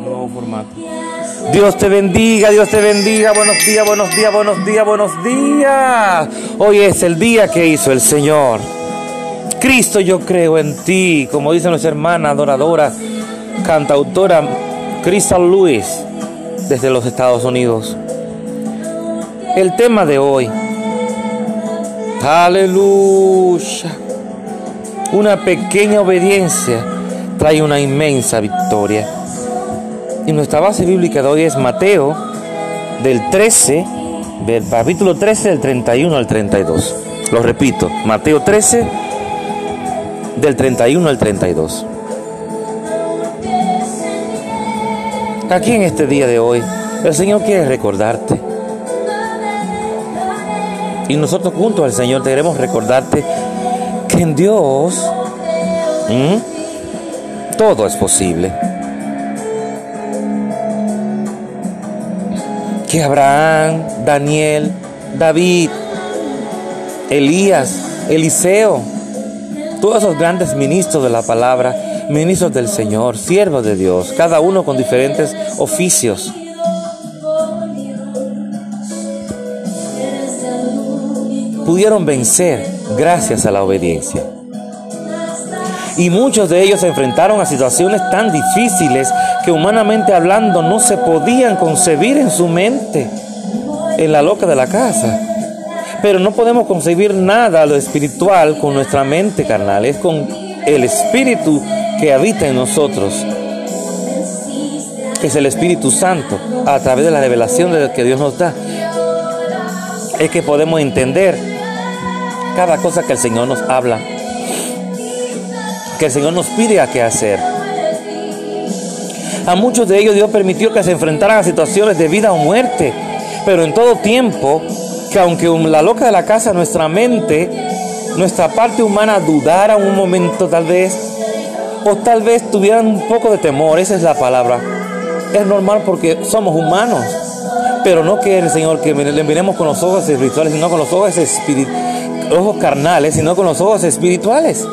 Nuevo formato. Dios te bendiga, Dios te bendiga. Buenos días, buenos días, buenos días, buenos días. Hoy es el día que hizo el Señor. Cristo, yo creo en ti, como dice nuestra hermana adoradora, cantautora Crystal Lewis, desde los Estados Unidos. El tema de hoy. Aleluya. Una pequeña obediencia trae una inmensa victoria. Y nuestra base bíblica de hoy es Mateo del 13, del capítulo 13 del 31 al 32. Lo repito, Mateo 13 del 31 al 32. Aquí en este día de hoy, el Señor quiere recordarte. Y nosotros juntos al Señor queremos recordarte que en Dios todo es posible. Que Abraham, Daniel, David, Elías, Eliseo, todos esos grandes ministros de la palabra, ministros del Señor, siervos de Dios, cada uno con diferentes oficios. Pudieron vencer gracias a la obediencia. Y muchos de ellos se enfrentaron a situaciones tan difíciles que humanamente hablando no se podían concebir en su mente, en la loca de la casa. Pero no podemos concebir nada lo espiritual con nuestra mente carnal, es con el espíritu que habita en nosotros, que es el Espíritu Santo, a través de la revelación que Dios nos da, es que podemos entender cada cosa que el Señor nos habla, que el Señor nos pide a qué hacer. A muchos de ellos Dios permitió que se enfrentaran a situaciones de vida o muerte, pero en todo tiempo, que aunque la loca de la casa, nuestra mente, nuestra parte humana dudara un momento tal vez, o tal vez tuvieran un poco de temor, esa es la palabra. Es normal porque somos humanos, pero no que el Señor que le miremos con los ojos espirituales, sino con los ojos, ojos carnales, sino con los ojos espirituales.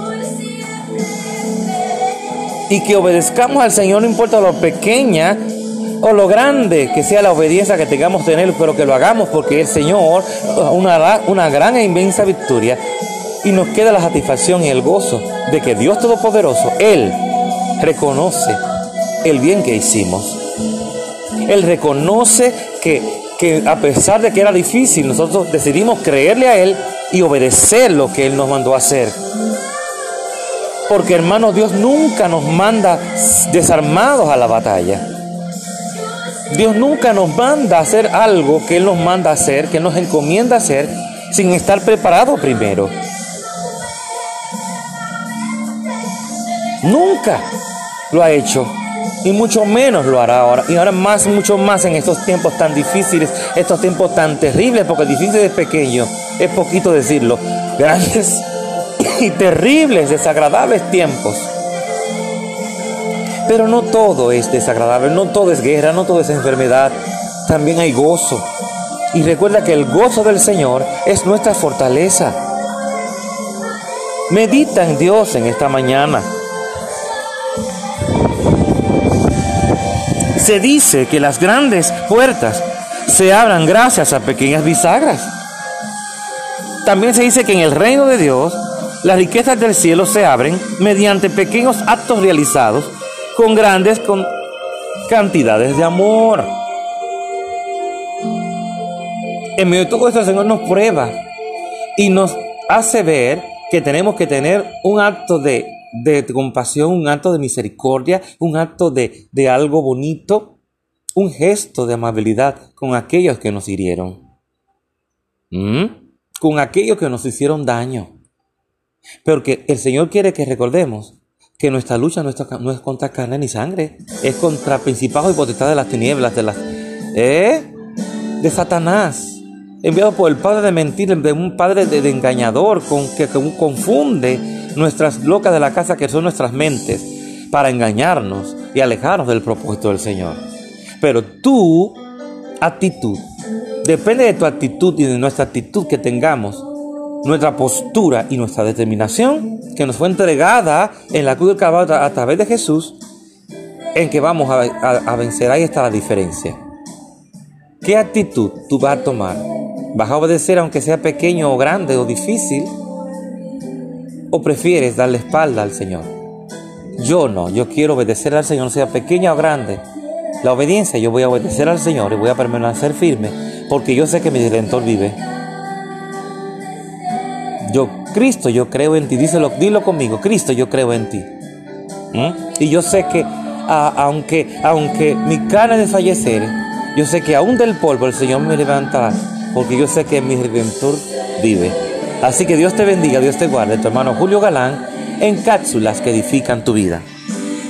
Y que obedezcamos al Señor, no importa lo pequeña o lo grande que sea la obediencia que tengamos tener, pero que lo hagamos porque el Señor una, una gran e inmensa victoria y nos queda la satisfacción y el gozo de que Dios Todopoderoso, Él reconoce el bien que hicimos. Él reconoce que, que a pesar de que era difícil, nosotros decidimos creerle a Él y obedecer lo que Él nos mandó a hacer. Porque hermano, Dios nunca nos manda desarmados a la batalla. Dios nunca nos manda a hacer algo que Él nos manda a hacer, que nos encomienda hacer, sin estar preparado primero. Nunca lo ha hecho. Y mucho menos lo hará ahora. Y ahora más, mucho más en estos tiempos tan difíciles, estos tiempos tan terribles, porque difícil es pequeño, es poquito decirlo. Grandes y terribles, desagradables tiempos. Pero no todo es desagradable, no todo es guerra, no todo es enfermedad. También hay gozo. Y recuerda que el gozo del Señor es nuestra fortaleza. Medita en Dios en esta mañana. Se dice que las grandes puertas se abran gracias a pequeñas bisagras. También se dice que en el reino de Dios las riquezas del cielo se abren mediante pequeños actos realizados con grandes cantidades de amor. En medio de todo esto el Señor nos prueba y nos hace ver que tenemos que tener un acto de de compasión, un acto de misericordia, un acto de, algo bonito, un gesto de amabilidad con aquellos que nos hirieron, ¿Mm? con aquellos que nos hicieron daño. Porque el Señor quiere que recordemos que nuestra lucha no, es contra carne ni sangre, es contra principados y potestades de las tinieblas, de las, ¿eh? de Satanás enviado por el padre de mentir, de un padre de, engañador con, que, confunde nuestras locas de la casa, que son nuestras mentes, para engañarnos y alejarnos del propósito del Señor. Pero tu actitud, depende de tu actitud y de nuestra actitud que tengamos, nuestra postura y nuestra determinación, que nos fue entregada en la cruz del Calvario a través de Jesús, en que vamos a, vencer. Ahí está la diferencia. ¿Qué actitud tú vas a tomar? ¿Vas a obedecer aunque sea pequeño o grande o difícil? ¿O prefieres darle espalda al Señor? Yo no, yo quiero obedecer al Señor, sea pequeña o grande. La obediencia, yo voy a obedecer al Señor y voy a permanecer firme porque yo sé que mi Redentor vive. Yo, Cristo, yo creo en ti. Díselo, dilo conmigo. Cristo, yo creo en ti. ¿Mm? Y yo sé que, aunque, aunque mi carne desfallecer, yo sé que aún del polvo el Señor me levantará. Porque yo sé que mi Redentor vive. Así que Dios te bendiga, Dios te guarde. Tu hermano Julio Galán en cápsulas que edifican tu vida.